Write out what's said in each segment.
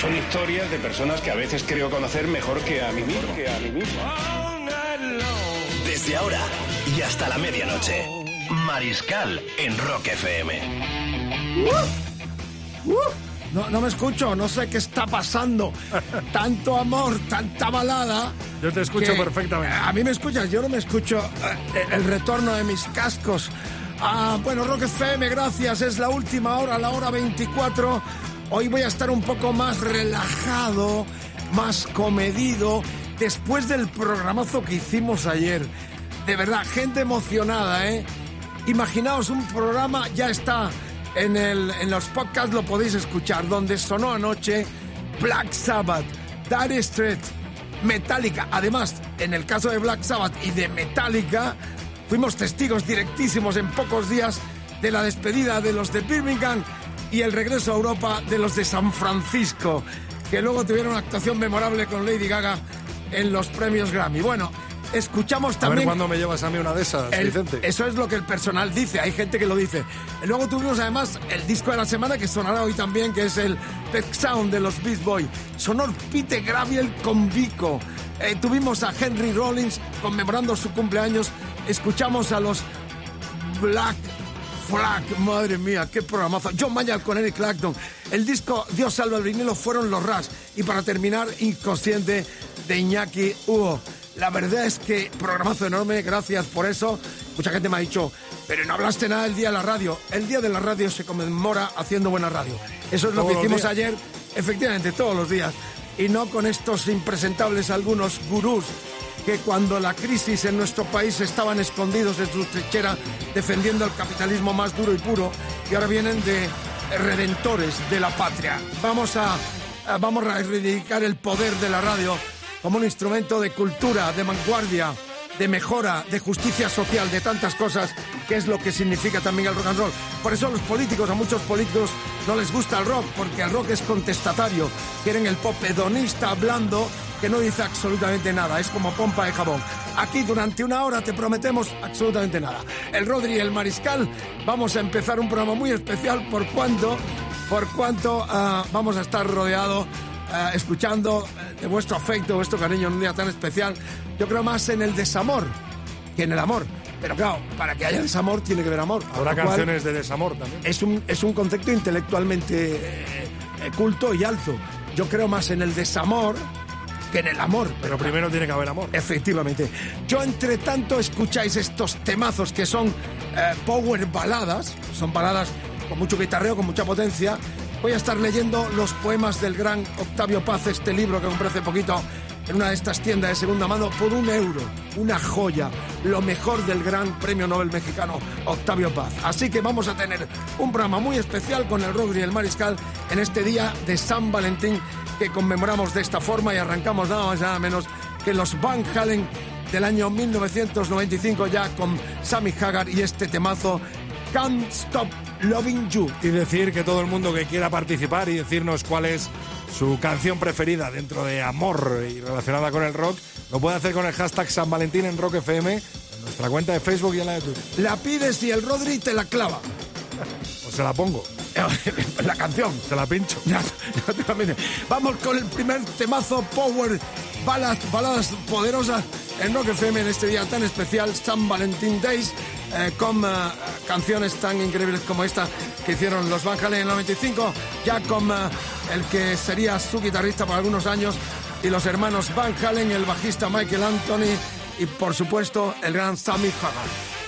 Son historias de personas que a veces creo conocer mejor que a mí mismo. Que a mí mismo. Desde ahora y hasta la medianoche. Mariscal en Rock FM. No, no me escucho, no sé qué está pasando. Tanto amor, tanta balada. Yo te escucho perfectamente. A mí me escuchas, yo no me escucho eh, el retorno de mis cascos. Ah, bueno, Rock FM, gracias. Es la última hora, la hora 24. Hoy voy a estar un poco más relajado, más comedido, después del programazo que hicimos ayer. De verdad, gente emocionada, ¿eh? Imaginaos un programa, ya está en, los podcasts, lo podéis escuchar, donde sonó anoche Black Sabbath, Dire Straits, Metallica. Además, en el caso de Black Sabbath y de Metallica, fuimos testigos directísimos en pocos días de la despedida de los de Birmingham y el regreso a Europa de los de San Francisco, que luego tuvieron una actuación memorable con Lady Gaga en los premios Grammy. Bueno, escuchamos A ver también... cuándo me llevas a mí una de esas, El- Vicente. Eso es lo que el personal dice, hay gente que lo dice. Luego tuvimos además el disco de la semana que sonará hoy también, que es el Pet Sound de los Beast Boys. Sonó Pete Graviel con Vico. Eh, tuvimos a Henry Rollins conmemorando su cumpleaños. Escuchamos a los Black Flag, madre mía, qué programazo. John Mayer con Eric Clapton. El disco Dios salva el vinilo fueron los Ras. Y para terminar, Inconsciente de Iñaki Hugo. La verdad es que programazo enorme, gracias por eso. Mucha gente me ha dicho, pero no hablaste nada del día de la radio. El día de la radio se conmemora haciendo buena radio. Eso es lo que hicimos días. ayer, efectivamente, todos los días. Y no con estos impresentables algunos gurús que cuando la crisis en nuestro país estaban escondidos en su trinchera defendiendo el capitalismo más duro y puro y ahora vienen de redentores de la patria. Vamos a, vamos a reivindicar el poder de la radio como un instrumento de cultura, de vanguardia, de mejora, de justicia social, de tantas cosas, que es lo que significa también el rock and roll. Por eso los políticos, a muchos políticos, no les gusta el rock, porque el rock es contestatario. Quieren el pop hedonista, blando, que no dice absolutamente nada, es como pompa de jabón. Aquí durante una hora te prometemos absolutamente nada. El Rodri y el Mariscal, vamos a empezar un programa muy especial por cuanto, por cuanto ah, vamos a estar rodeados eh, escuchando eh, de vuestro afecto, vuestro cariño en un día tan especial. Yo creo más en el desamor que en el amor. Pero claro, para que haya desamor tiene que haber amor. Habrá canciones de desamor también. Es un, es un concepto intelectualmente eh, eh, culto y alto. Yo creo más en el desamor que en el amor. Pero primero tiene que haber amor. Efectivamente. Yo, entre tanto, escucháis estos temazos que son eh, power baladas, son baladas con mucho guitarreo, con mucha potencia. Voy a estar leyendo los poemas del gran Octavio Paz, este libro que compré hace poquito en una de estas tiendas de segunda mano por un euro. Una joya. Lo mejor del gran premio Nobel mexicano Octavio Paz. Así que vamos a tener un programa muy especial con el Rodri y el Mariscal en este día de San Valentín que conmemoramos de esta forma y arrancamos nada más y nada menos que los Van Halen del año 1995 ya con Sammy Hagar y este temazo Can't Stop Loving You. Y decir que todo el mundo que quiera participar y decirnos cuál es su canción preferida dentro de amor y relacionada con el rock, lo puede hacer con el hashtag San Valentín en Rock FM, en nuestra cuenta de Facebook y en la de Twitter. La pides y el Rodri te la clava. O se la pongo, la canción. se la pincho. Vamos con el primer temazo Power Ballads, baladas poderosas en Rock FM en este día tan especial, San Valentín Days, eh, con eh, canciones tan increíbles como esta que hicieron los Van Halen en el 95, ya eh, el que sería su guitarrista por algunos años, y los hermanos Van Halen, el bajista Michael Anthony y por supuesto el gran Sammy Hagar.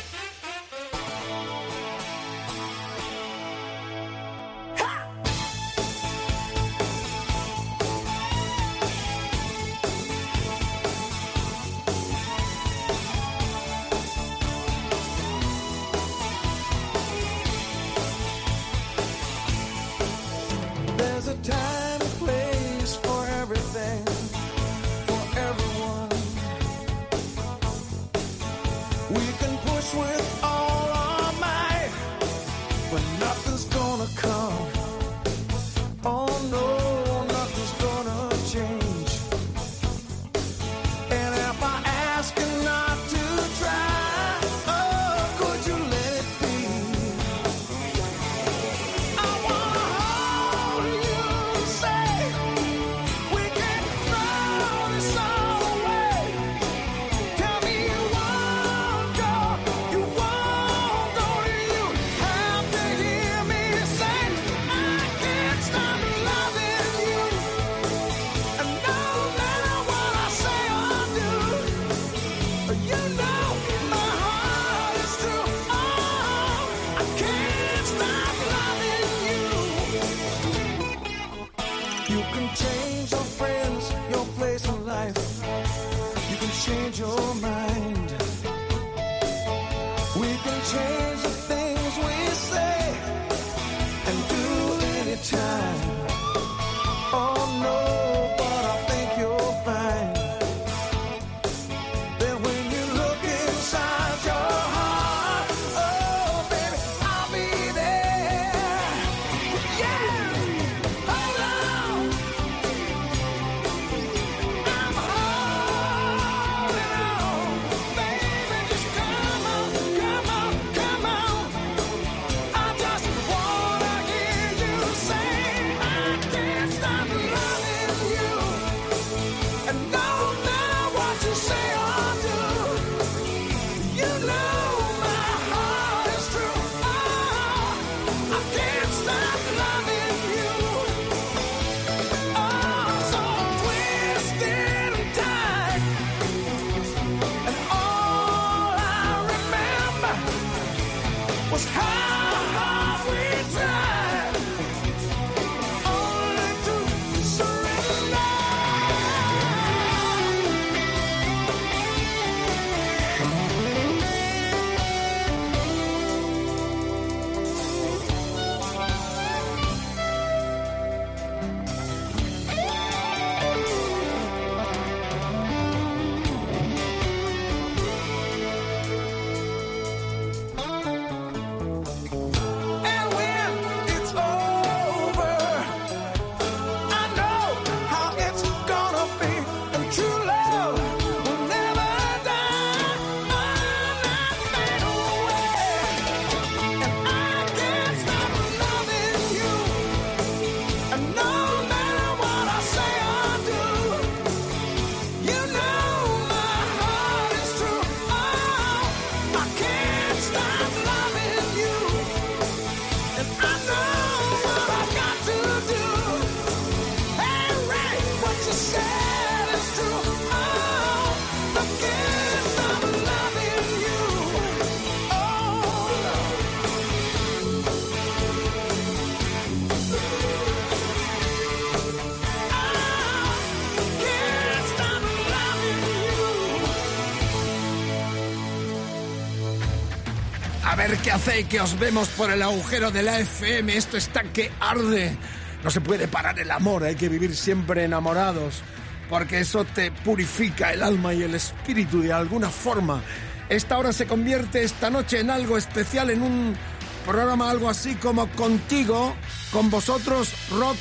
Hacéis, que os vemos por el agujero de la FM. Esto está que arde. No se puede parar el amor, hay que vivir siempre enamorados, porque eso te purifica el alma y el espíritu de alguna forma. Esta hora se convierte esta noche en algo especial, en un programa algo así como contigo, con vosotros, rock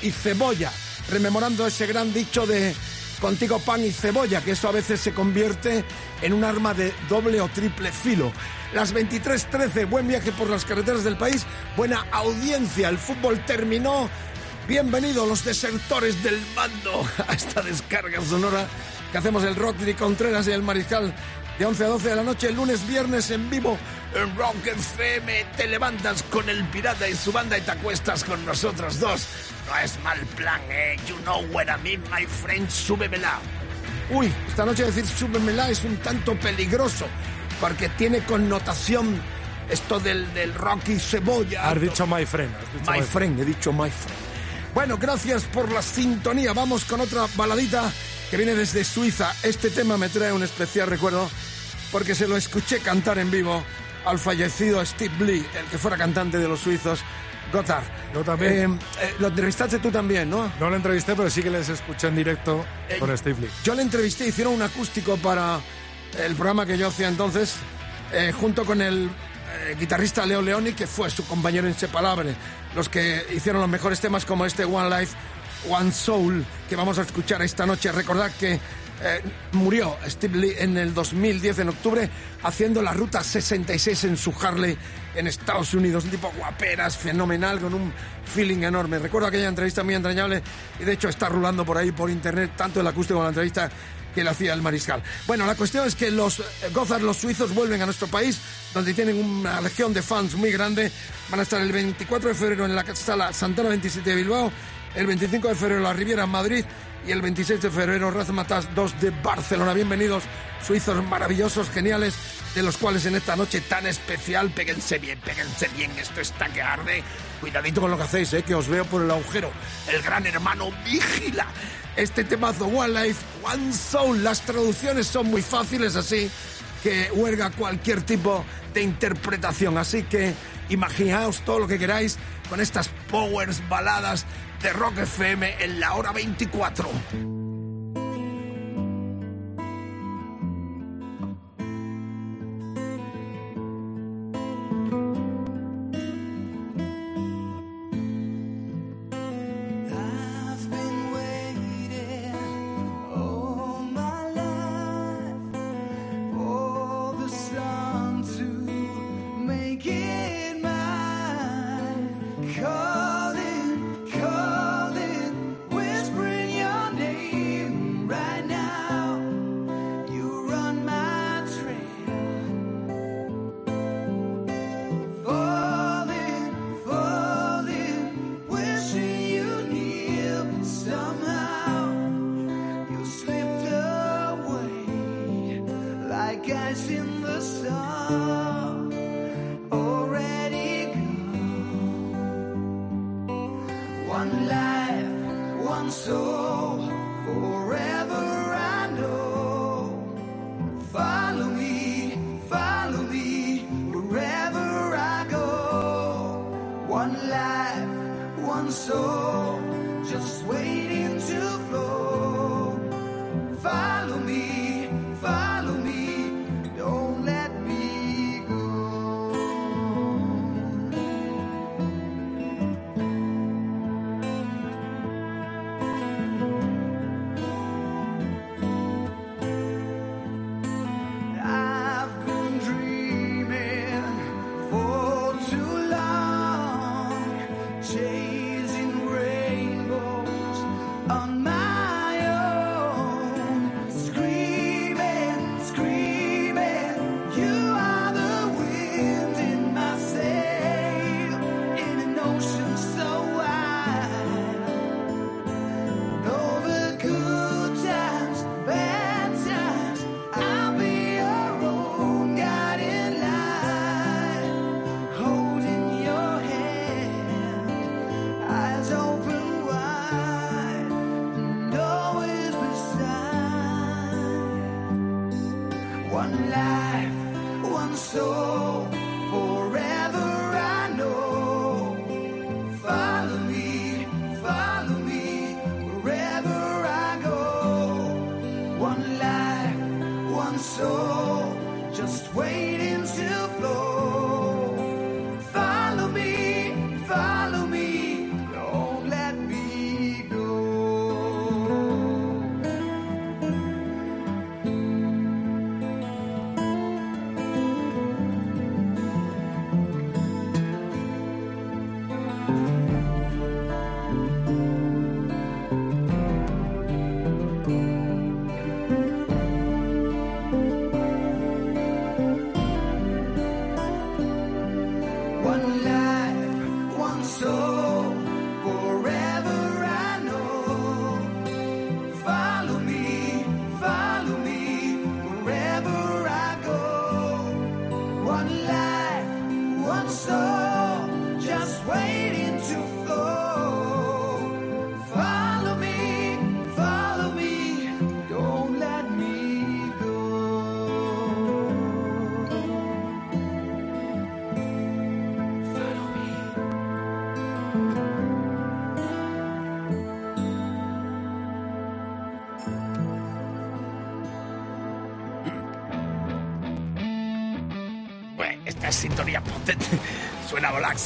y cebolla, rememorando ese gran dicho de contigo pan y cebolla, que eso a veces se convierte en un arma de doble o triple filo. Las 23.13, buen viaje por las carreteras del país, buena audiencia, el fútbol terminó. Bienvenidos los desertores del mando a esta descarga sonora que hacemos el Rodri Contreras y el Mariscal de 11 a 12 de la noche, lunes, viernes en vivo en Rock FM. Te levantas con el pirata y su banda y te acuestas con nosotros dos. No es mal plan, eh. You know what I mean, my friend. Súbemela. Uy, esta noche decir súbemela es un tanto peligroso porque tiene connotación esto del, del rock y cebolla. Has dicho my friend. has dicho My friend, he dicho my friend. Bueno, gracias por la sintonía. Vamos con otra baladita que viene desde Suiza. Este tema me trae un especial recuerdo porque se lo escuché cantar en vivo al fallecido Steve Lee, el que fuera cantante de los suizos, Gotthard. Yo también. Eh, eh, lo entrevistaste tú también, ¿no? No lo entrevisté, pero sí que les escuché en directo Eh, con Steve Lee. Yo le entrevisté, hicieron un acústico para el programa que yo hacía entonces, eh, junto con el eh, guitarrista Leo Leoni, que fue su compañero inseparable, los que hicieron los mejores temas como este One Life, One Soul, que vamos a escuchar esta noche. Recordad que eh, murió Steve Lee en el 2010, en octubre, haciendo la ruta 66 en su Harley en Estados Unidos. Un tipo guaperas, fenomenal, con un feeling enorme. Recuerdo aquella entrevista muy entrañable y de hecho está rulando por ahí por internet, tanto el acústico como la entrevista que le hacía el mariscal. Bueno, la cuestión es que los eh, Gozar, los suizos, vuelven a nuestro país, donde tienen una legión de fans muy grande. Van a estar el 24 de febrero en la sala Santana 27 de Bilbao, el 25 de febrero en la Riviera en Madrid y el 26 de febrero Razmatas 2 de Barcelona. Bienvenidos, suizos maravillosos, geniales, de los cuales en esta noche tan especial, péguense bien, péguense bien, esto está que arde. Cuidadito con lo que hacéis, eh, que os veo por el agujero. El gran hermano vigila. Este temazo, One Life, One Soul, las traducciones son muy fáciles así que huelga cualquier tipo de interpretación. Así que imaginaos todo lo que queráis con estas powers baladas de Rock FM en la hora 24.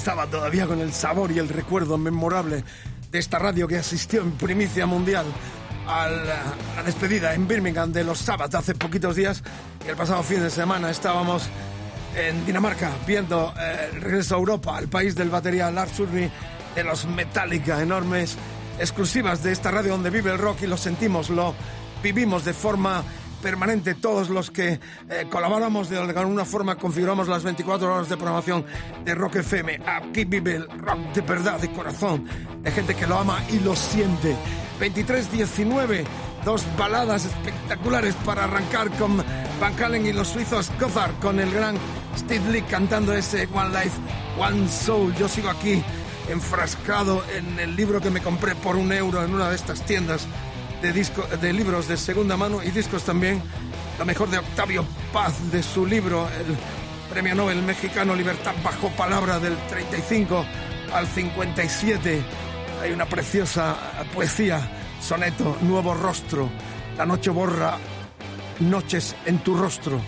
Sabbath todavía con el sabor y el recuerdo memorable de esta radio que asistió en primicia mundial a la, a la despedida en Birmingham de los Sabbath hace poquitos días. Y el pasado fin de semana estábamos en Dinamarca viendo eh, el regreso a Europa, al país del batería Lars Ulrich, de los Metallica, enormes exclusivas de esta radio donde vive el rock y lo sentimos, lo vivimos de forma permanente todos los que eh, colaboramos de alguna forma configuramos las 24 horas de programación de Rock FM. Aquí vive el rock de verdad, de corazón, de gente que lo ama y lo siente. 23-19, dos baladas espectaculares para arrancar con Van Halen y los suizos Gothard con el gran Steve Lee cantando ese One Life, One Soul. Yo sigo aquí enfrascado en el libro que me compré por un euro en una de estas tiendas de, de libros de segunda mano y discos también. Lo mejor de Octavio Paz, de su libro, el Premio Nobel mexicano Libertad bajo palabra del 35 al 57. Hay una preciosa poesía, soneto, nuevo rostro. La noche borra noches en tu rostro,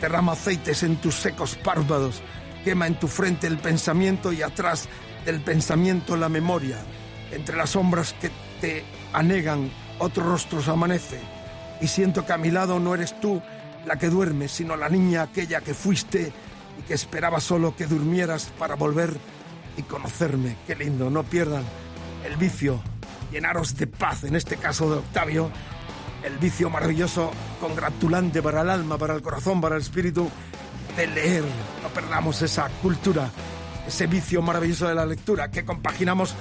derrama aceites en tus secos párpados, quema en tu frente el pensamiento y atrás del pensamiento la memoria. Entre las sombras que te anegan, otro rostro se amanece. Y siento que a mi lado no eres tú la que duerme, sino la niña aquella que fuiste y que esperaba solo que durmieras para volver y conocerme. Qué lindo, no pierdan el vicio, llenaros de paz, en este caso de Octavio, el vicio maravilloso, congratulante para el alma, para el corazón, para el espíritu, de leer. No perdamos esa cultura, ese vicio maravilloso de la lectura que compaginamos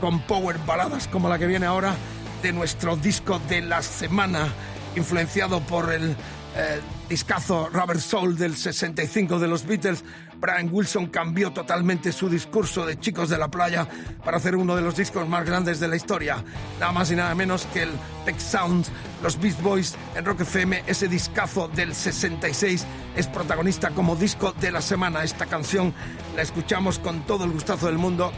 con power baladas como la que viene ahora de nuestro disco de la semana, influenciado por el eh, discazo Rubber Soul del 65 de los Beatles. Brian Wilson cambió totalmente su discurso de chicos de la playa para hacer uno de los discos más grandes de la historia. Nada más y nada menos que el Peck Sounds, los Beast Boys en Rock FM. Ese discazo del 66 es protagonista como disco de la semana. Esta canción la escuchamos con todo el gustazo del mundo.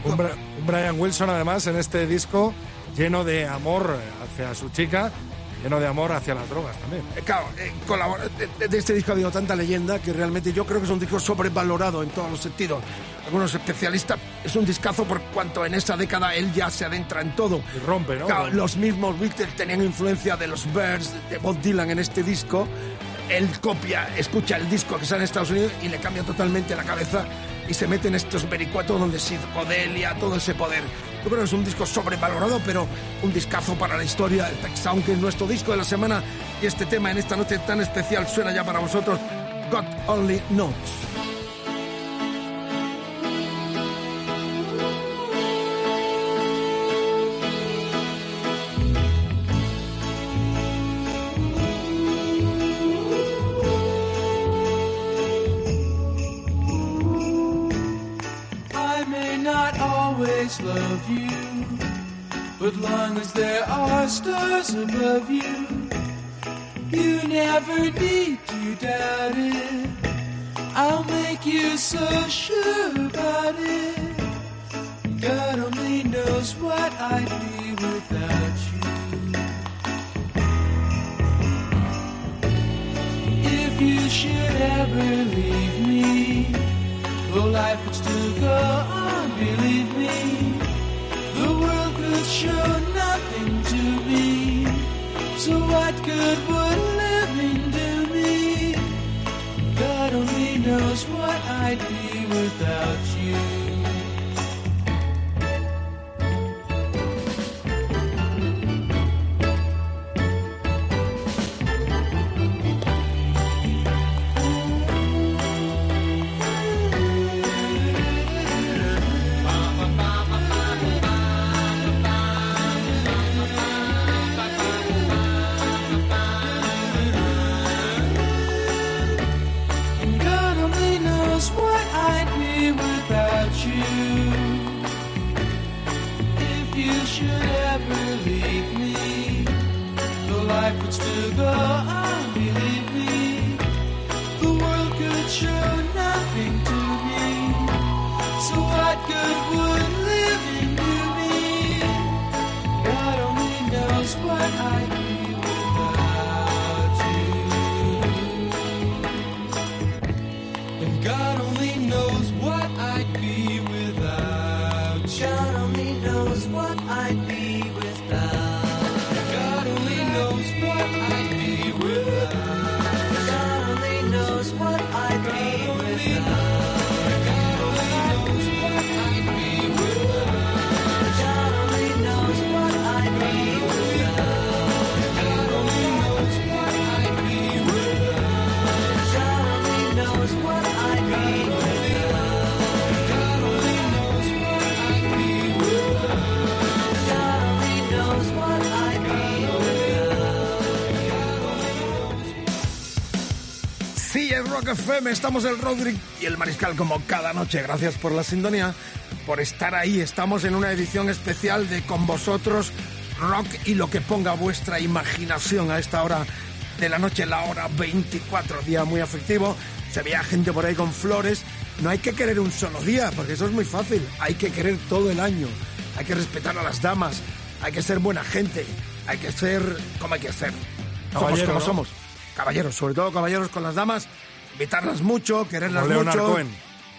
Brian Wilson, además, en este disco lleno de amor hacia su chica, lleno de amor hacia las drogas también. Eh, Claro, eh, colabora- de, de este disco ha habido tanta leyenda que realmente yo creo que es un disco sobrevalorado en todos los sentidos. Algunos especialistas, es un discazo por cuanto en esa década él ya se adentra en todo. Y rompe, ¿no? Claro, los mismos Beatles tenían influencia de los Birds, de Bob Dylan en este disco. Él copia, escucha el disco que sale en Estados Unidos y le cambia totalmente la cabeza y se mete en estos vericuetos donde psicodelia, todo ese poder. Yo creo que es un disco sobrevalorado, pero un discazo para la historia. El Tech Sound, que es nuestro disco de la semana. Y este tema en esta noche tan especial suena ya para vosotros. God Only Knows. Long as there are stars above you, you never need to doubt it. I'll make you so sure about it. God only knows what I'd be without you. If you should ever leave me, though life would still go You. Rock FM, estamos el Rodrick y el Mariscal como cada noche. Gracias por la sintonía, por estar ahí. Estamos en una edición especial de Con vosotros Rock y lo que ponga vuestra imaginación a esta hora de la noche, la hora 24, día muy afectivo. Se veía gente por ahí con flores. No hay que querer un solo día, porque eso es muy fácil. Hay que querer todo el año. Hay que respetar a las damas. Hay que ser buena gente. Hay que ser como hay que ser. Somos Caballero, como ¿no? somos. Caballeros, sobre todo caballeros con las damas. Invitarlas mucho, quererlas Como Leonard mucho. Cohen.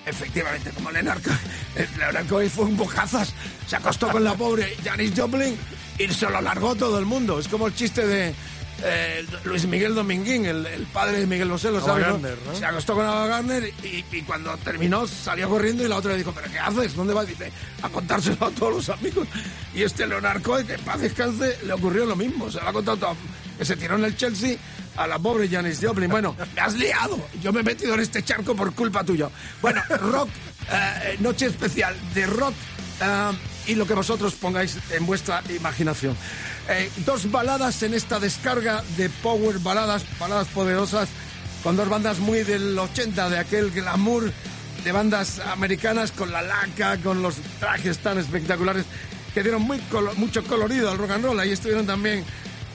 Efectivamente, como Leonard Cohen. Eh, Leonard Cohen fue un bocazas. Se acostó con la pobre Janis Joplin y se lo largó todo el mundo. Es como el chiste de eh, Luis Miguel Dominguín, el, el padre de Miguel Bosé, lo Ava sabe, ¿no? ¿no? Se acostó con Ava Gardner y, y cuando terminó salió corriendo y la otra le dijo, ¿pero qué haces? ¿Dónde vas? Dice, a contárselo a todos los amigos. Y este Leonard Cohen, que paz descanse, le ocurrió lo mismo. Se lo ha contado todo. Que se tiró en el Chelsea a la pobre Janis Joplin. Bueno, me has liado. Yo me he metido en este charco por culpa tuya. Bueno, rock, eh, noche especial de rock eh, y lo que vosotros pongáis en vuestra imaginación. Eh, dos baladas en esta descarga de power baladas, baladas poderosas, con dos bandas muy del 80, de aquel glamour de bandas americanas con la laca, con los trajes tan espectaculares que dieron muy colo- mucho colorido al rock and roll. Ahí estuvieron también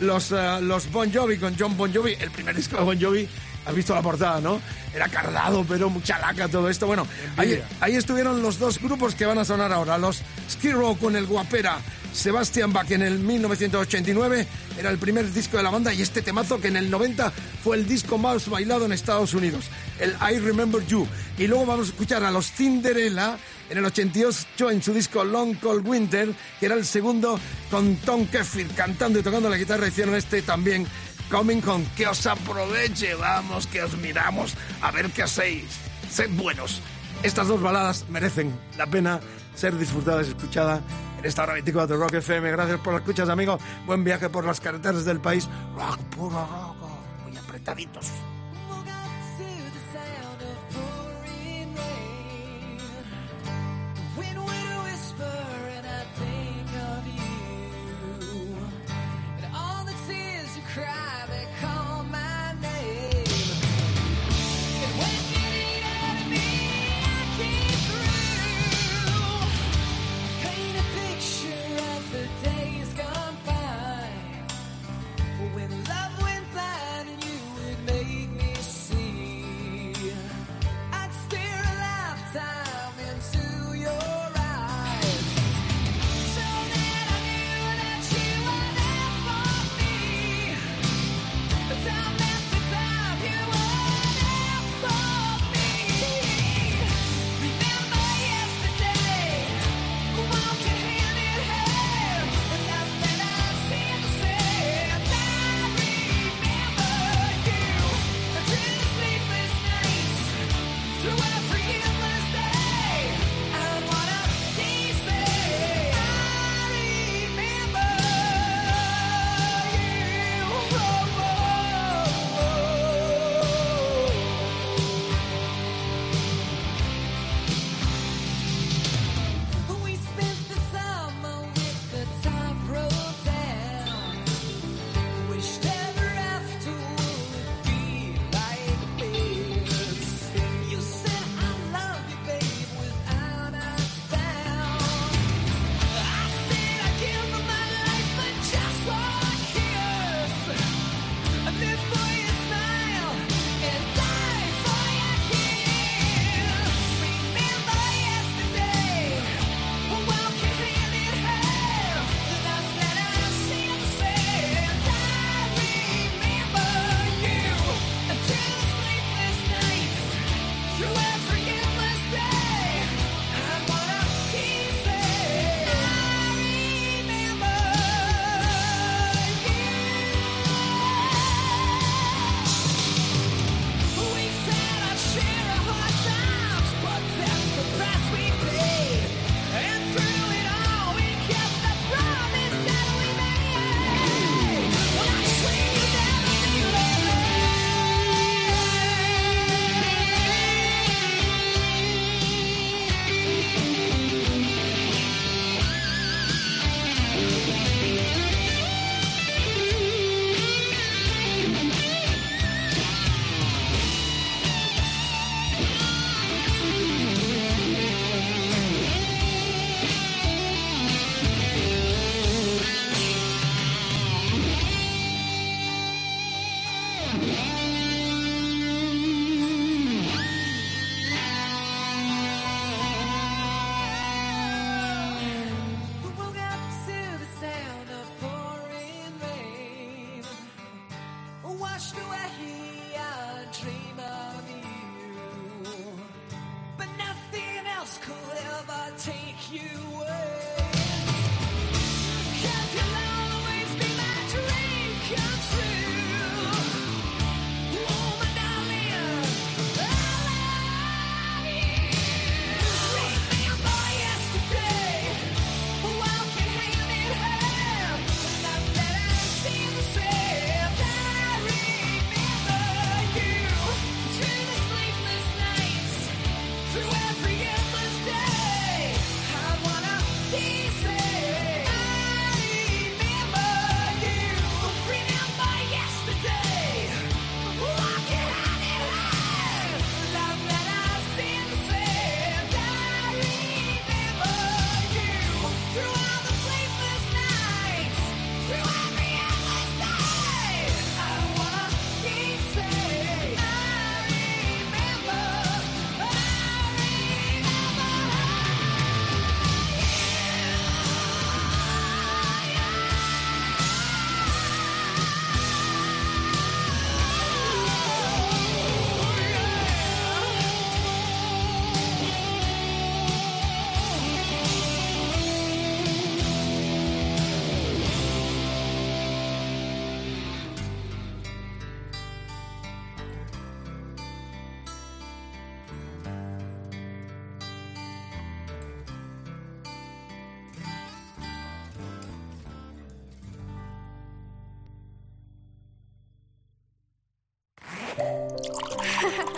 los, eh, los Bon Jovi con John Bon Jovi, el primer disco de Bon Jovi. Has visto la portada, ¿no? Era cardado, pero mucha laca todo esto. Bueno, ahí, ahí estuvieron los dos grupos que van a sonar ahora. Los Skid Row con el guapera Sebastian Bach en el 1989. Era el primer disco de la banda y este temazo que en el 90 fue el disco más bailado en Estados Unidos. El I Remember You. Y luego vamos a escuchar a los Cinderella en el 88 en su disco Long Cold Winter, que era el segundo con Tom Keffir cantando y tocando la guitarra. Hicieron este también Coming Home. Que os aproveche, vamos, que os miramos a ver qué hacéis. Sed buenos. Estas dos baladas merecen la pena ser disfrutadas y escuchadas en esta hora 24 de Rock FM. Gracias por las escuchas, amigos. Buen viaje por las carreteras del país. Rock, puro rock. Muy apretaditos.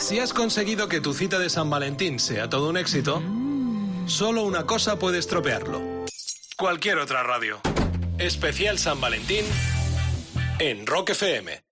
Si has conseguido que tu cita de San Valentín sea todo un éxito, solo una cosa puede estropearlo. Cualquier otra radio. Especial San Valentín en Rock FM.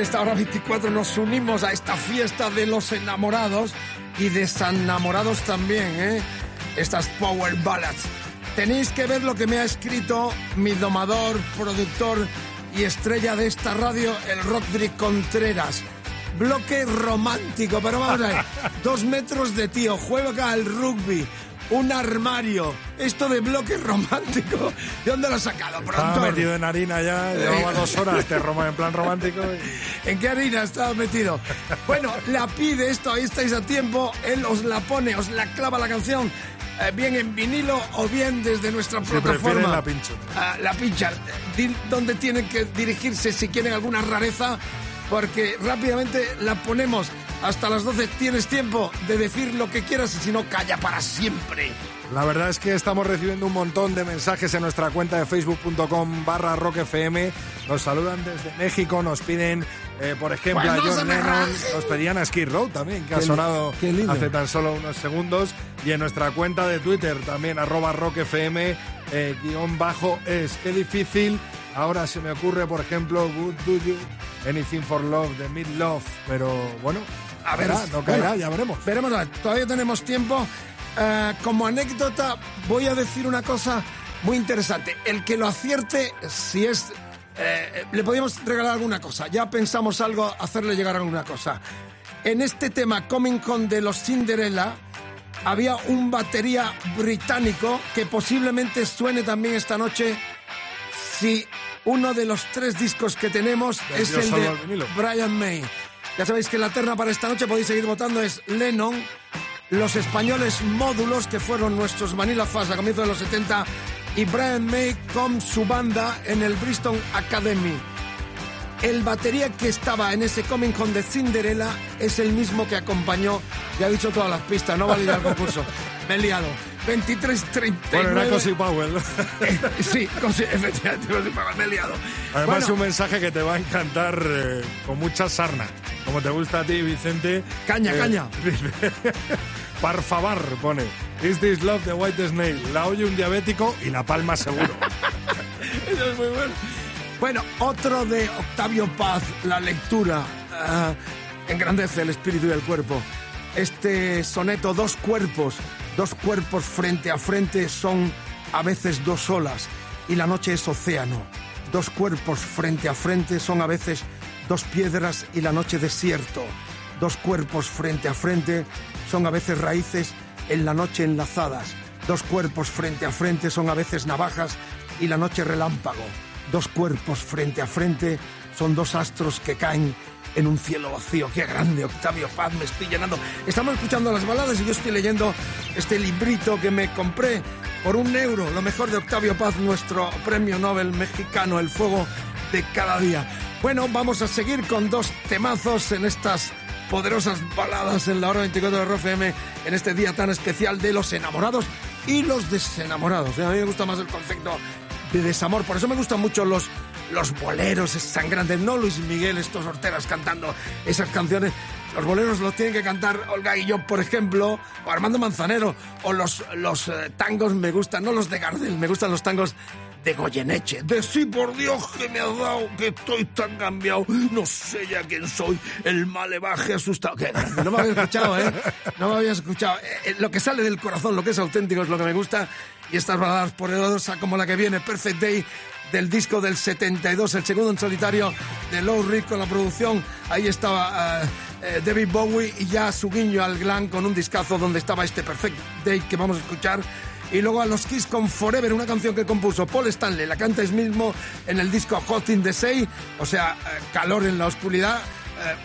En esta hora 24 nos unimos a esta fiesta de los enamorados y desenamorados también, ¿eh? Estas Power Ballads. Tenéis que ver lo que me ha escrito mi domador, productor y estrella de esta radio, el Rodrigo Contreras. Bloque romántico, pero vamos a ver. Dos metros de tío, juega al rugby, un armario. Esto de bloque romántico, ¿de dónde lo has sacado? Estaba Pronto. metido en harina ya, llevaba dos horas de Roma en plan romántico. y- ¿En qué harina estaba metido? Bueno, la pide esto, ahí estáis a tiempo, él os la pone, os la clava la canción, eh, bien en vinilo o bien desde nuestra Si plataforma. la pincho. Ah, la pincha. ¿Dónde tienen que dirigirse si quieren alguna rareza? Porque rápidamente la ponemos hasta las 12. Tienes tiempo de decir lo que quieras y si no, calla para siempre. La verdad es que estamos recibiendo un montón de mensajes en nuestra cuenta de facebook.com barra rockfm. Nos saludan desde México, nos piden, eh, por ejemplo, a John Lennon, nos pedían a Skid Row también, que ha Qué sonado hace tan solo unos segundos. Y en nuestra cuenta de Twitter también, arroba rockfm, eh, guion bajo es. Qué difícil. Ahora se me ocurre, por ejemplo, Would Do You, Anything for Love, de Mid Love, pero bueno, A ver, caerá, no caerá, bueno, ya veremos. Veremos, todavía tenemos tiempo. Eh, como anécdota, voy a decir una cosa muy interesante. El que lo acierte, si es. eh, le podríamos regalar alguna cosa. Ya pensamos algo, hacerle llegar alguna cosa. En este tema, Coming Con de los Cinderella, había un batería británico que posiblemente suene también esta noche si uno de los tres discos que tenemos es el de. Brian May. Ya sabéis que la terna para esta noche podéis seguir votando es Lennon, los españoles Módulos, que fueron nuestros Manila Fast a comienzos de los 70, y Brian May con su banda en el Bristol Academy. El batería que estaba en ese Coming Con de Cinderella es el mismo que acompañó, ya he dicho todas las pistas, no vale ir al concurso. Me he liado. 23.39. Bueno, era Cosi Powell. Sí, Cosi- efectivamente, Cosi Powell, me he liado. Además, Bueno, un mensaje que te va a encantar eh, con mucha sarna. Como te gusta a ti, Vicente. Caña, Eh, caña. Par favor, pone. Is this love the white snail? La oye un diabético y la palma seguro. Eso es muy bueno. Bueno, otro de Octavio Paz, la lectura. ah, engrandece el espíritu y el cuerpo. Este soneto, dos cuerpos, dos cuerpos frente a frente son a veces dos olas y la noche es océano. Dos cuerpos frente a frente son a veces dos piedras y la noche desierto. Dos cuerpos frente a frente son a veces raíces en la noche enlazadas. Dos cuerpos frente a frente son a veces navajas y la noche relámpago. Dos cuerpos frente a frente son dos astros que caen en un cielo vacío. Qué grande, Octavio Paz, me estoy llenando. Estamos escuchando las baladas y yo estoy leyendo este librito que me compré por un euro. Lo mejor de Octavio Paz, nuestro premio Nobel mexicano, El Fuego de cada día. Bueno, vamos a seguir con dos temazos en estas poderosas baladas en la hora 24 de RFM en este día tan especial de los enamorados y los desenamorados. A mí me gusta más el concepto de desamor, por eso me gustan mucho los, los boleros sangrantes, no Luis Miguel, estos horteras cantando esas canciones. Los boleros los tienen que cantar Olga y yo, por ejemplo, o Armando Manzanero, o los, los eh, tangos me gustan, no los de Gardel, me gustan los tangos de Goyeneche. De sí, por Dios, que me ha dado, que estoy tan cambiado. No sé ya quién soy, el malevaje asustado. No me habías escuchado, ¿eh? No me habías escuchado. Eh, eh, lo que sale del corazón, lo que es auténtico es lo que me gusta. Y estas baladas poderosas como la que viene, Perfect Day, del disco del 72, el segundo en solitario de Low Rick con la producción. Ahí estaba eh, eh, David Bowie y ya su guiño al glam con un discazo donde estaba este Perfect Day que vamos a escuchar. Y luego a los Kiss con Forever, una canción que compuso Paul Stanley. La canta es mismo en el disco Hot in the Sea, o sea, eh, calor en la oscuridad,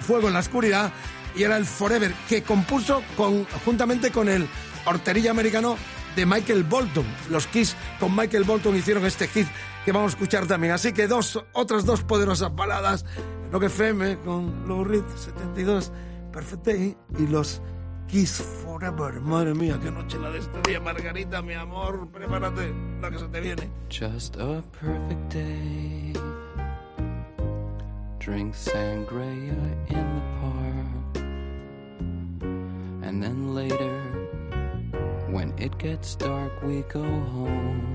fuego en la oscuridad. Y era el Forever que compuso con, juntamente con el horterilla americano de Michael Bolton. Los Kiss con Michael Bolton hicieron este hit que vamos a escuchar también. Así que dos, otras dos poderosas baladas. Lo que FM con Lou Reed 72, Perfect Day y los Kiss Forever. Madre mía, qué noche la de este día, Margarita, mi amor. Prepárate, la que se te viene. Just a perfect day. Drink sangria in the park. And then later, when it gets dark, we go home.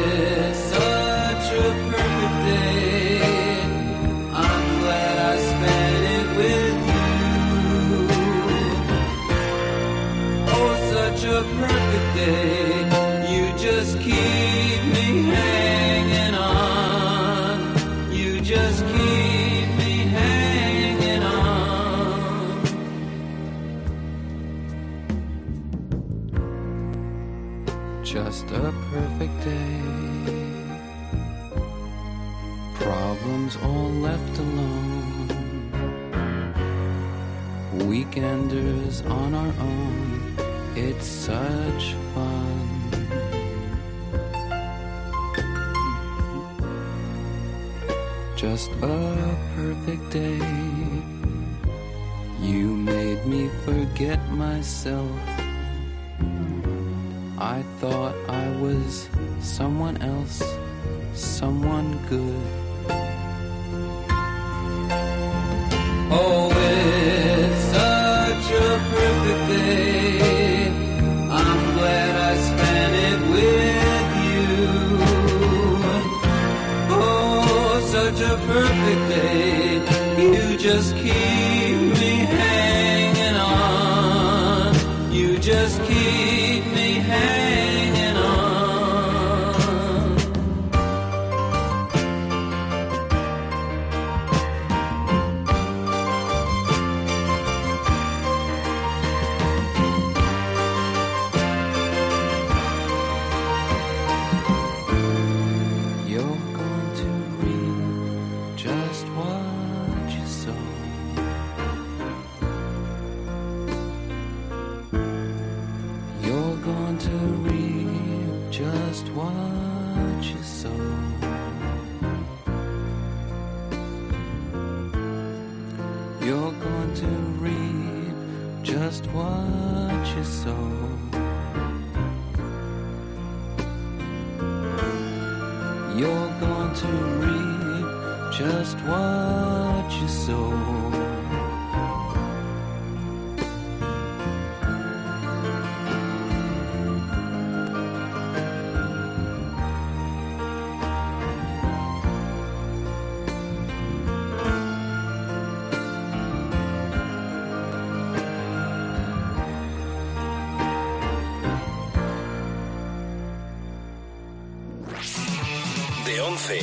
De 11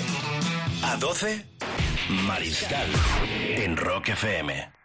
a 12, Mariscal en Rock FM.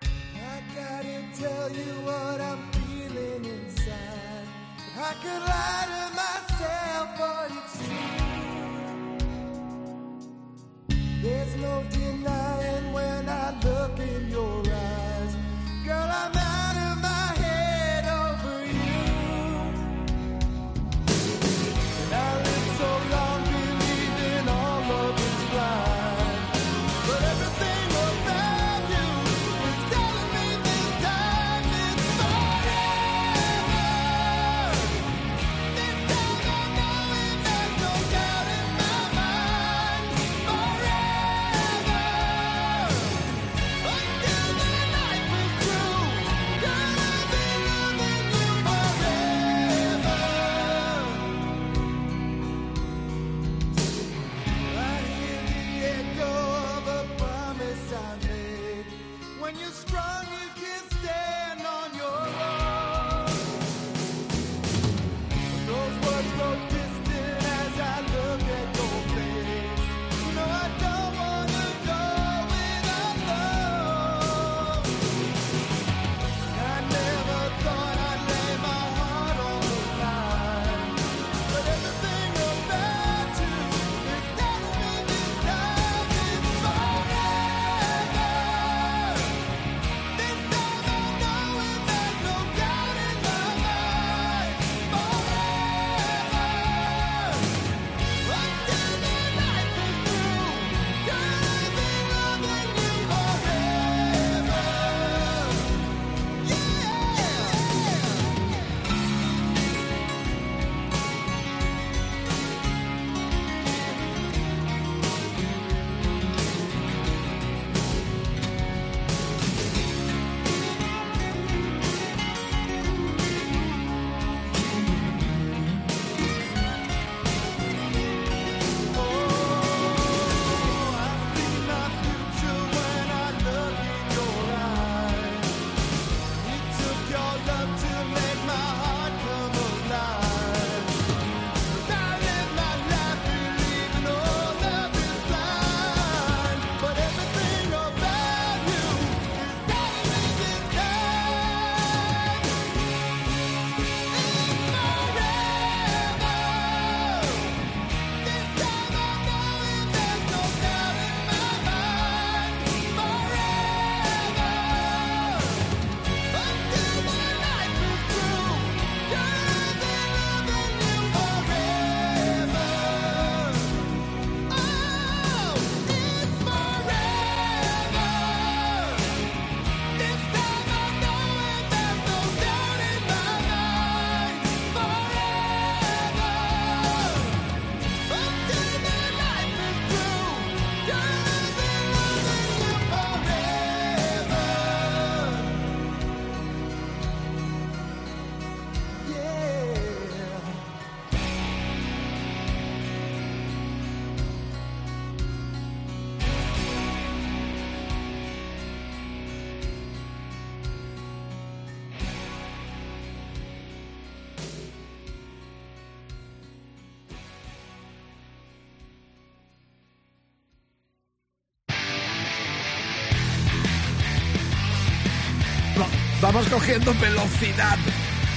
Cogiendo velocidad.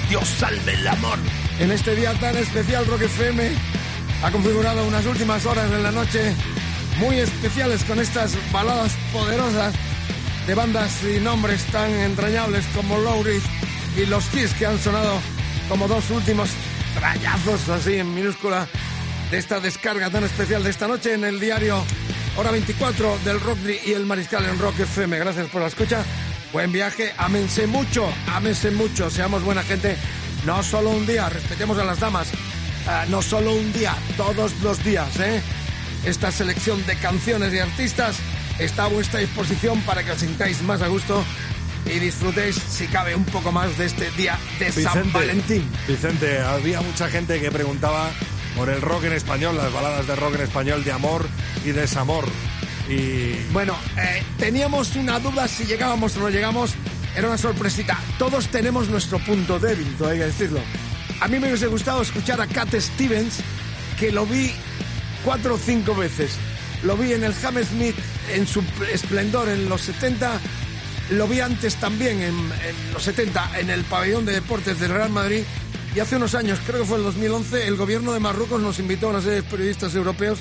Dios salve el amor. En este día tan especial, Rock FM ha configurado unas últimas horas de la noche muy especiales con estas baladas poderosas de bandas y nombres tan entrañables como Lowry y los Kiss que han sonado como dos últimos trayazos así en minúscula de esta descarga tan especial de esta noche en el diario Hora 24 del Rock y el Mariscal en Rock FM. Gracias por la escucha. Buen viaje. Ámense mucho. Ámense mucho. Seamos buena gente. No solo un día. Respetemos a las damas. Ah, no solo un día. Todos los días. ¿eh? Esta selección de canciones y artistas está a vuestra disposición para que os sintáis más a gusto y disfrutéis, si cabe, un poco más de este día de San Valentín. Vicente, había mucha gente que preguntaba por el rock en español, las baladas de rock en español de amor y desamor. Y Bueno, eh, teníamos una duda si llegábamos o no llegamos. Era una sorpresita. Todos tenemos nuestro punto débil, hay que decirlo. A mí me hubiese gustado escuchar a Cat Stevens, que lo vi cuatro o cinco veces. Lo vi en el Hammersmith en su esplendor en los 70. Lo vi antes también en, en los 70 en el pabellón de deportes del Real Madrid. Y hace unos años, creo que fue el 2011, el gobierno de Marruecos nos invitó a una serie de periodistas europeos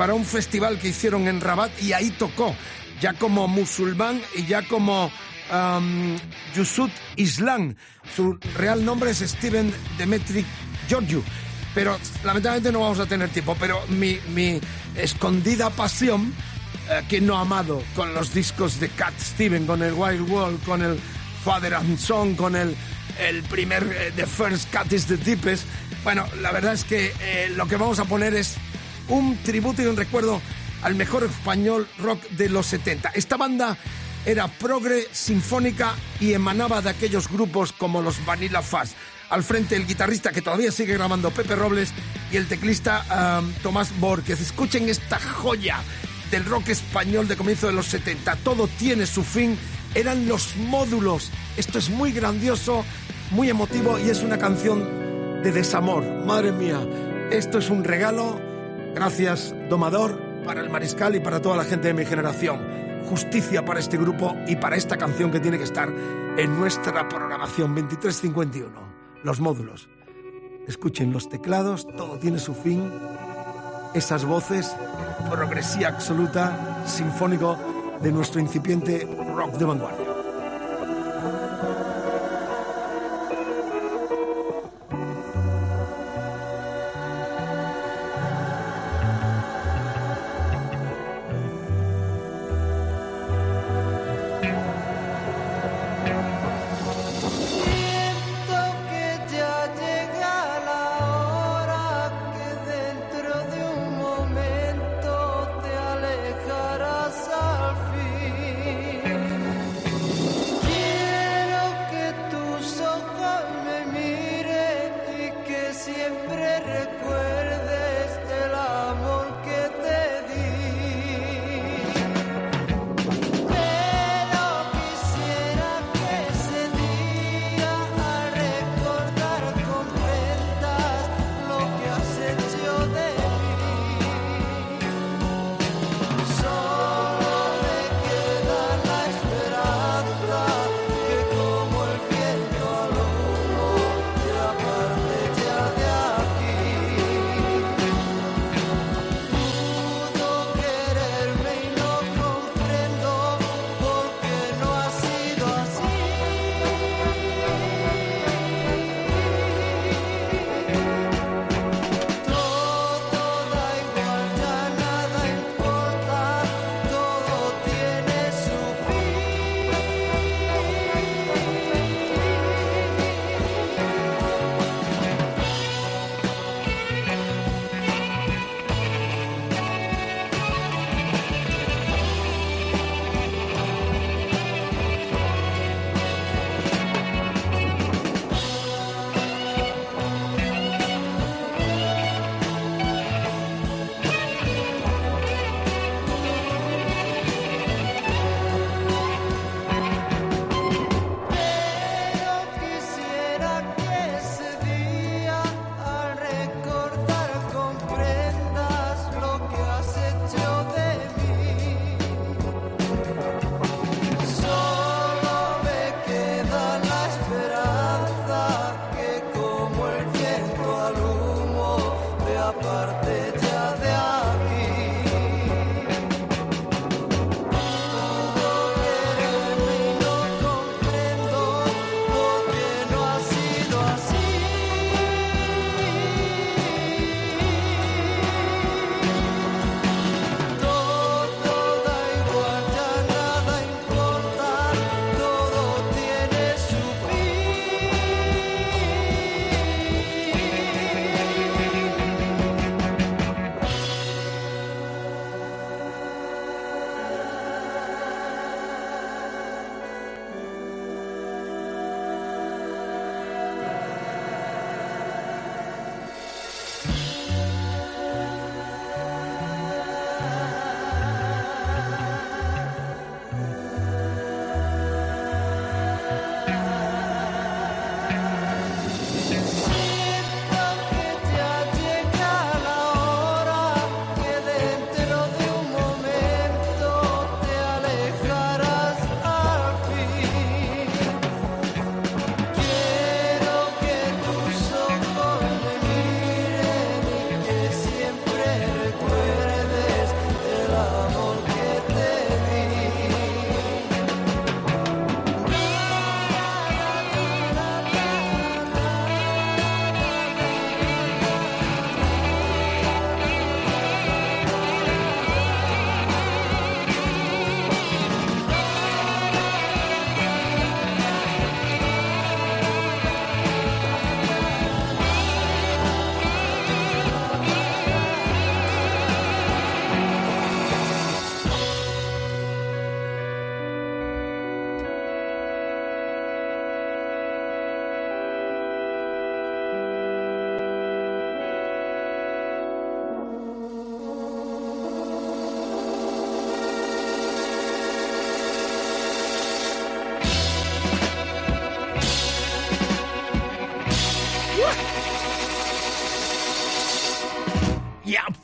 para un festival que hicieron en Rabat y ahí tocó, ya como musulmán y ya como um, Yusuf Islam. Su real nombre es Steven Demetri Georgiou. Pero lamentablemente no vamos a tener tiempo. Pero mi, mi escondida pasión, eh, que no amado, con los discos de Cat Steven, con el Wild World, con el Father and Son, con el, el primer eh, The First Cat is the Deepest. Bueno, la verdad es que eh, lo que vamos a poner es un tributo y un recuerdo al mejor español rock de los 70. Esta banda era progre, sinfónica y emanaba de aquellos grupos como los Vanilla Fuzz. Al frente el guitarrista que todavía sigue grabando Pepe Robles y el teclista um, Tomás Borges. Escuchen esta joya del rock español de comienzo de los 70. Todo tiene su fin. Eran los módulos. Esto es muy grandioso, muy emotivo y es una canción de desamor. Madre mía, esto es un regalo. Gracias, Domador, para el Mariscal y para toda la gente de mi generación. Justicia para este grupo y para esta canción que tiene que estar en nuestra programación 2351. Los módulos. Escuchen los teclados, todo tiene su fin. Esas voces, progresía absoluta, sinfónico de nuestro incipiente rock de vanguardia.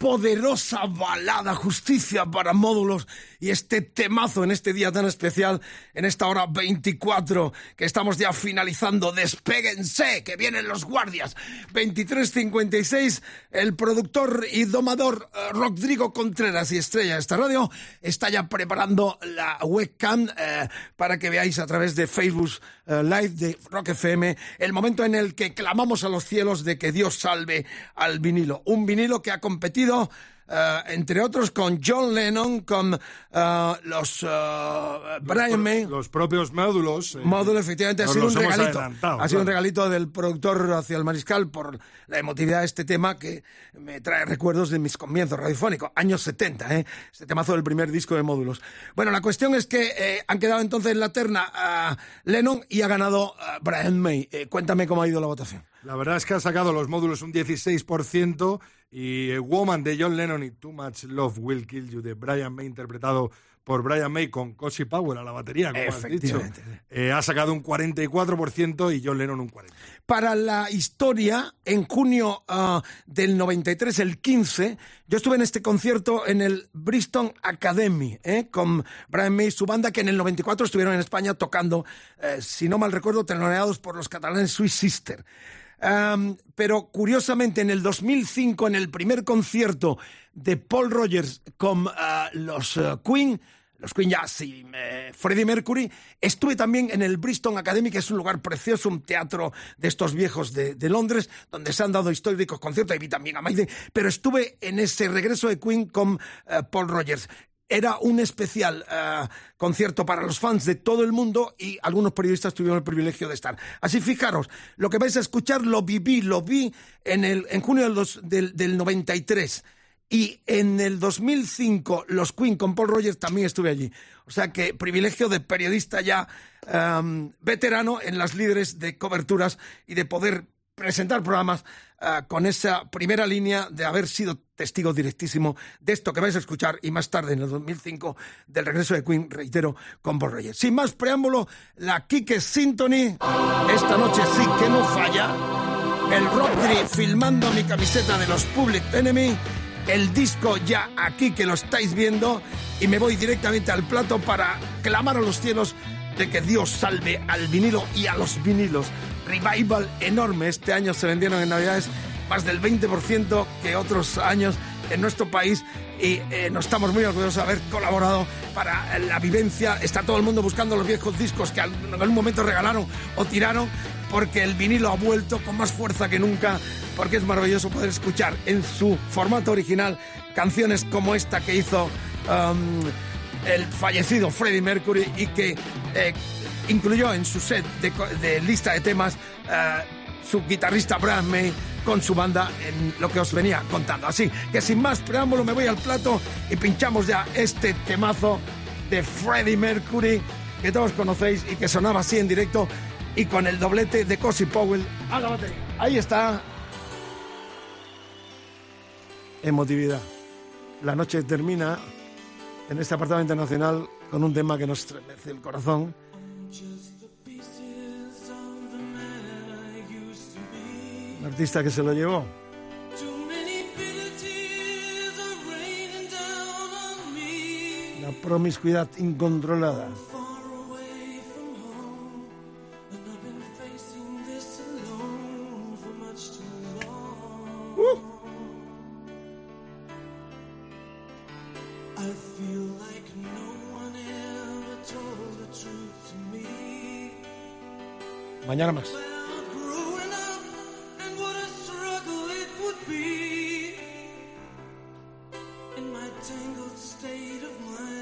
Poderosa balada Justicia para módulos y este temazo en este día tan especial, en esta hora 24 que estamos ya finalizando. Despéguense, que vienen los guardias. 23.56, el productor y domador eh, Rodrigo Contreras y estrella de esta radio está ya preparando la webcam eh, para que veáis a través de Facebook eh, Live de Rock FM el momento en el que clamamos a los cielos de que Dios salve al vinilo. Un vinilo que ha competido eh, entre otros con John Lennon, con eh, los eh, Brian May. Los propios módulos. eh, Módulo, efectivamente, ha sido un los regalito. ha sido un claro. regalito del productor hacia el mariscal por la emotividad de este tema que me trae recuerdos de mis comienzos radiofónicos, años 70, ¿eh? este temazo del primer disco de módulos. Bueno, la cuestión es que eh, han quedado entonces en la terna a Lennon y ha ganado Brian May. Cuéntame cómo ha ido la votación. La verdad es que ha sacado los módulos un 16% y eh, Woman de John Lennon y Too Much Love Will Kill You de Brian May, interpretado por Brian May con Cosi Powell a la batería, como has dicho, eh, ha sacado un 44% y John Lennon un 40%. para la historia, en junio ah, del 93, el 15, yo estuve en este concierto en el Bristol Academy, ¿eh? con Brian May y su banda, que en el 94 estuvieron en España tocando, eh, si no mal recuerdo, teloneados por los catalanes Sweet Sister. Pero curiosamente, en el 2005, en el primer concierto de Paul Rogers con ah, los eh, Queen, los Queen Jazz y eh, Freddie Mercury. Estuve también en el Bristol Academy, que es un lugar precioso, un teatro de estos viejos de, Londres, donde se han dado históricos conciertos, y vi también a Maide, pero estuve en ese regreso de Queen con eh, Paul Rogers. Era un especial eh, concierto para los fans de todo el mundo y algunos periodistas tuvieron el privilegio de estar. Así fijaros, lo que vais a escuchar lo viví, lo vi en, el, en junio del, del, del 93. Y en el 2005, los Queen con Paul Rogers también estuve allí. O sea que privilegio de periodista ya em, veterano en las líderes de coberturas y de poder presentar programas ah, con esa primera línea de haber sido testigo directísimo de esto que vais a escuchar y más tarde en el 2005 del regreso de Queen, reitero, con Paul Rogers. Sin más preámbulo, la Kike Symphony, esta noche sí que no falla. El Rodri filmando mi camiseta de los Public Enemy, el disco ya aquí que lo estáis viendo. Y me voy directamente al plato para clamar a los cielos de que Dios salve al vinilo y a los vinilos. Revival enorme, este año se vendieron en Navidades más del 20% que otros años en nuestro país y eh, nos estamos muy orgullosos de haber colaborado para la vivencia. Está todo el mundo buscando los viejos discos que en algún momento regalaron o tiraron porque el vinilo ha vuelto con más fuerza que nunca, porque es maravilloso poder escuchar en su formato original canciones como esta que hizo um, el fallecido Freddie Mercury y que eh, incluyó en su set de, de lista de temas eh, su guitarrista Brian May con su banda en lo que os venía contando. Así que sin más preámbulo me voy al plato y pinchamos ya este temazo de Freddie Mercury que todos conocéis y que sonaba así en directo y con el doblete de Cosi Powell a la batería. Ahí está. Emotividad. La noche termina en este apartamento nacional con un tema que nos estremece el corazón. Artista que se lo llevó. La promiscuidad incontrolada. Uh. I tangled state of mind,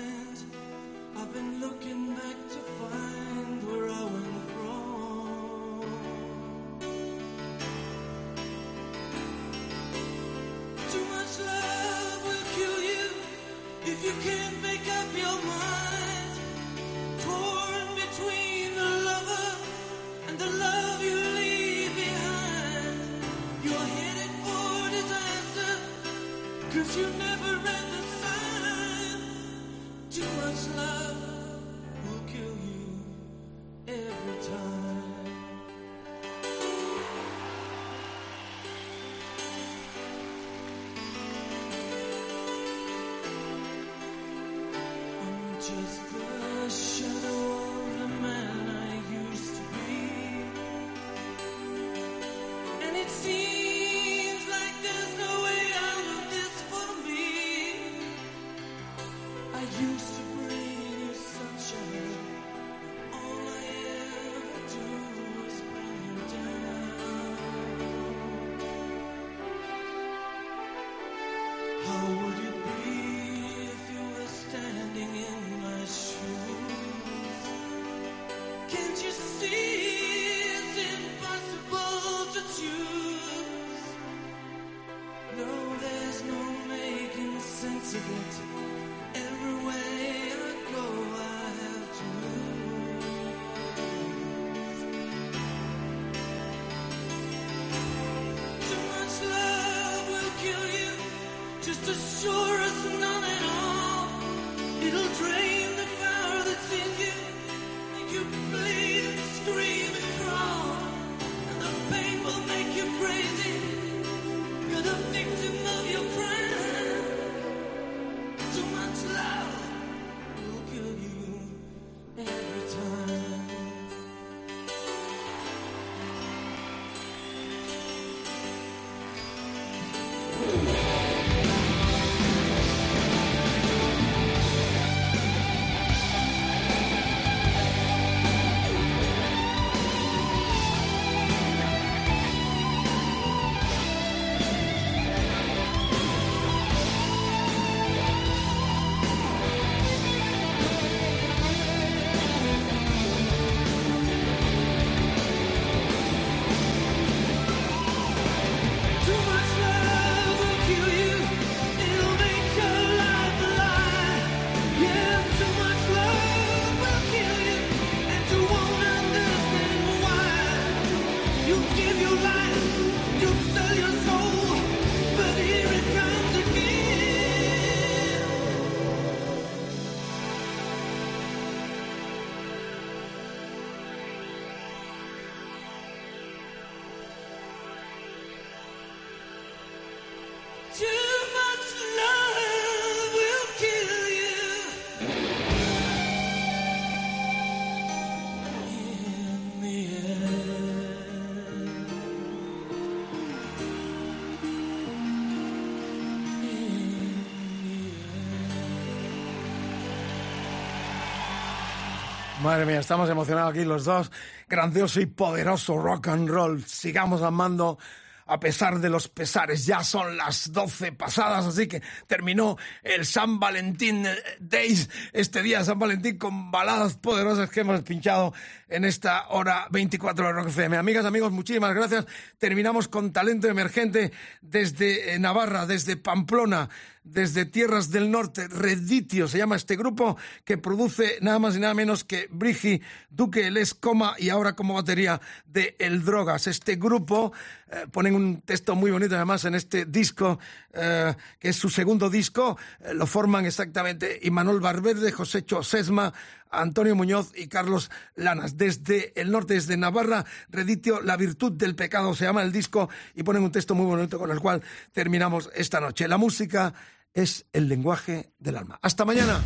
Madre mía, estamos emocionados aquí los dos. Grandioso y poderoso rock and roll. Sigamos amando a pesar de los pesares. Ya son las 12 pasadas, así que terminó el San Valentín Days, este día San Valentín, con baladas poderosas que hemos pinchado en esta hora 24 de Rock FM. Amigas, amigos, muchísimas gracias. Terminamos con talento emergente desde eh, Navarra, desde Pamplona, desde tierras del norte, Reditio se llama este grupo que produce nada más y nada menos que Brigi, Duque, Les Coma y ahora como batería de El Drogas. Este grupo eh, ponen un texto muy bonito además en este disco, eh, que es su segundo disco, eh, lo forman exactamente Imanol Barberde, Josécho Sesma, Antonio Muñoz y Carlos Lanas. Desde el norte, desde Navarra, Reditio, La virtud del pecado se llama el disco y ponen un texto muy bonito con el cual terminamos esta noche. La música es el lenguaje del alma. Hasta mañana.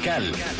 Mariscal.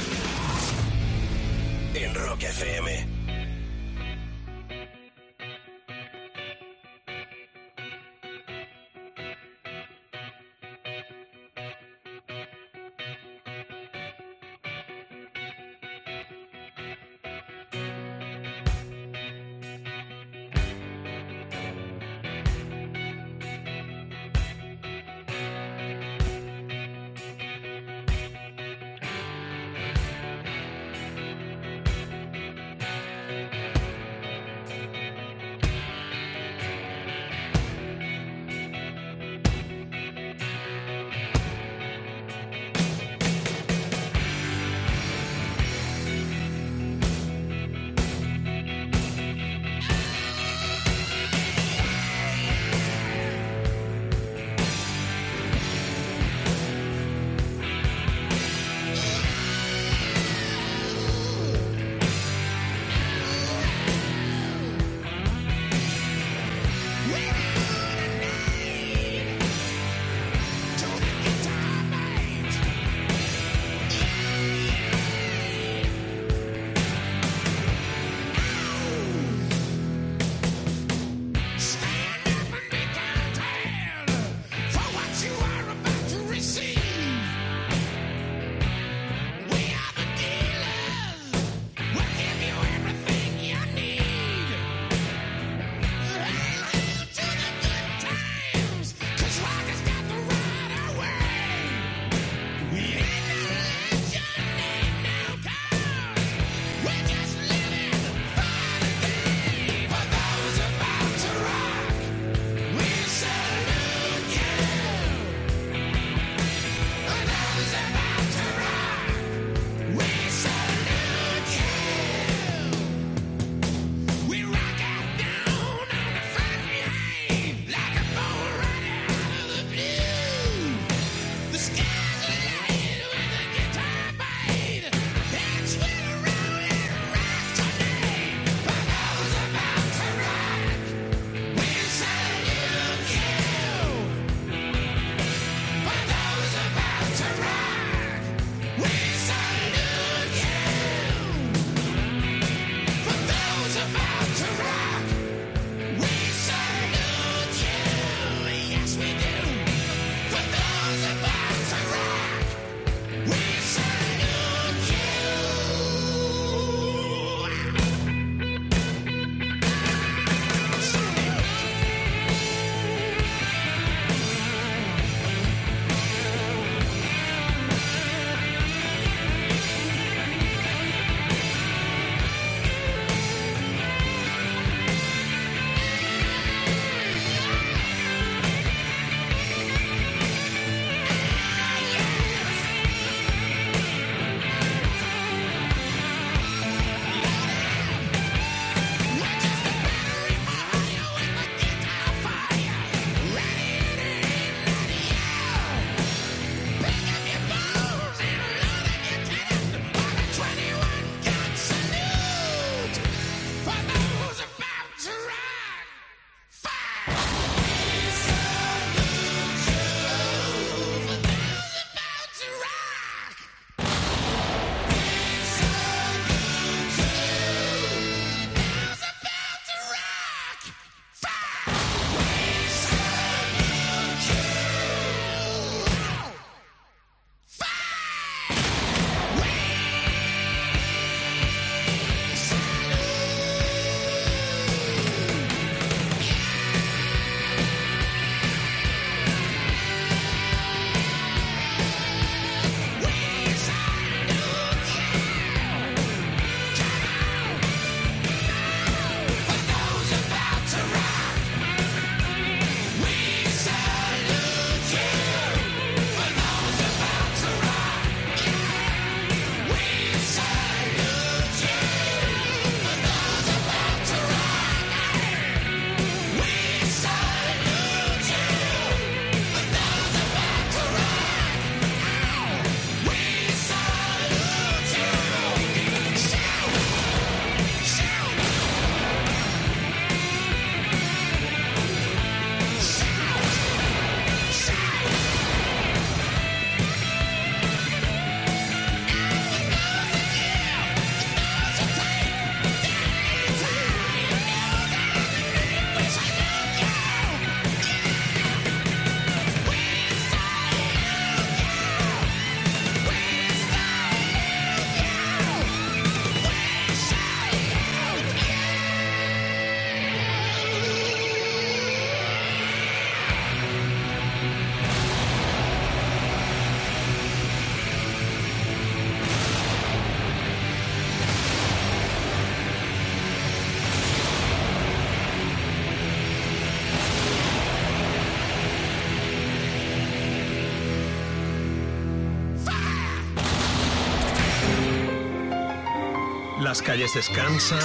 Las calles descansan,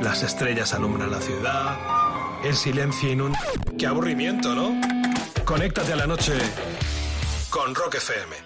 las estrellas alumbran la ciudad, el silencio inunda. Qué aburrimiento, ¿no? Conéctate a la noche con Rock FM.